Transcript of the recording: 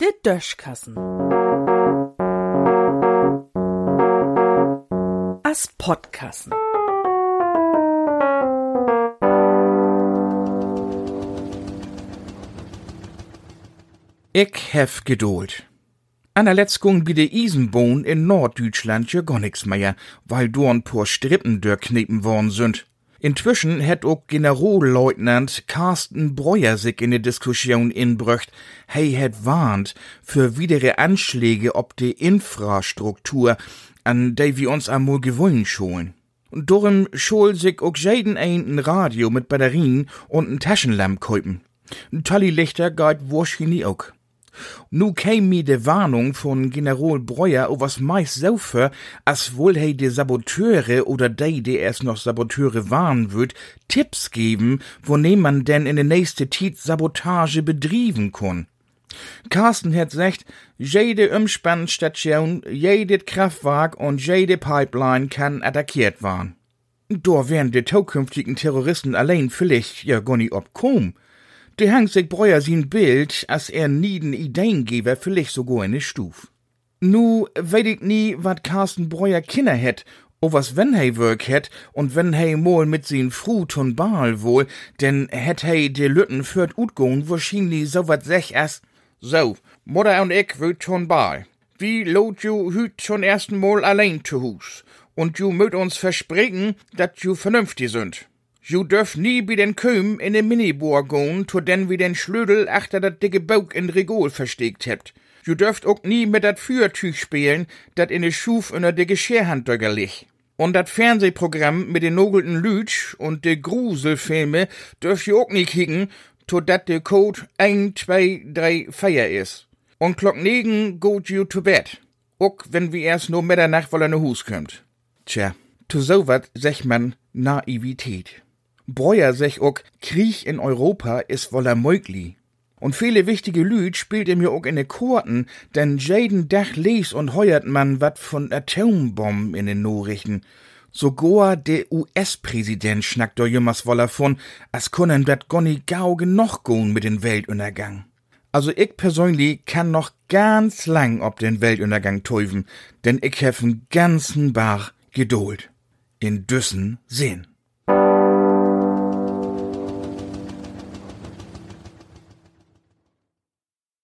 Der Döschkassen. As Podkassen. Ich hef Geduld. An der Letzgung bi de Isenbohn in Norddeutschland ja gar nix mehr, weil dorn pur Strippen durchknepen worden sind. Inzwischen hätt auch Generalleutnant Carsten Breuer sich in de Diskussion inbrücht. Hey hätt warnt für widere Anschläge ob de Infrastruktur, an de wir uns einmal gewöhnen scholen. Und darum schol sich auch jeden ein Radio mit Batterien und ein Taschenlamp kaufen. Ein Talli-Lichter geht wahrscheinlich auch. Nu käm mi de Warnung von General Breuer was meist so für, als wohl he de Saboteure oder de, die erst noch Saboteure warnen würd, Tipps geben, wonehm man denn in de nächste Tit Sabotage bedrieben kun. Carsten hat gesagt, jede Umspannstation, jedes Kraftwerk und jede Pipeline kann attackiert werden. Da wären de zukünftigen Terroristen allein vielleicht ja gar nicht obkom. De hangt sich Breuer sin Bild, as er nieden Ideengeber vielleicht sogar in de Stuf. Nu weet ich nie, wat Carsten Breuer Kinder het, o was wenn hei work het und wenn hei mol mit sin Fru ton Baal wohl, denn het hei de Lütten fürt utgoen wahrscheinlich so wat sech as, so, Mutter und ich würd ton Baal. Wie lot ju hüt schon ersten Mal allein zu Hus. Und ju möt uns versprechen, dat ju vernünftig sind. Ju dürft nie bi den Köm in den Minibohr goen, to denn wie den Schlödel achter dat dicke Bauk in Regol versteckt hebt. Ju dürft ook nie mit dat Fürtüch spielen, dat in de Schuf in der dicke Scherhanddöcker liegt. Und dat Fernsehprogramm mit den nogelten Lütsch und de Gruselfilme dürft ju ook nie kicken, to dat de Code 1, 2, 3, Feier is. Und klock negen geht ju to bed. Ook wenn wir erst nur Mitternacht wolle ne Hus kommt. Tja, to so wat sech man Naivität. Breuer sech ook, Krieg in Europa is woller möglich. Und viele wichtige Lüd spielt er mir auch in de Korten, denn jeden Dach les und heuert man wat von Atombomben in den Nachrichten. Sogar der US-Präsident schnackt do jümmers woller von, as können dat gonni gau genug goen mit den Weltuntergang. Also ich persönlich kann noch ganz lang ob den Weltuntergang täufen, denn ich hef einen ganzen Bar Geduld. In Düssen sehen.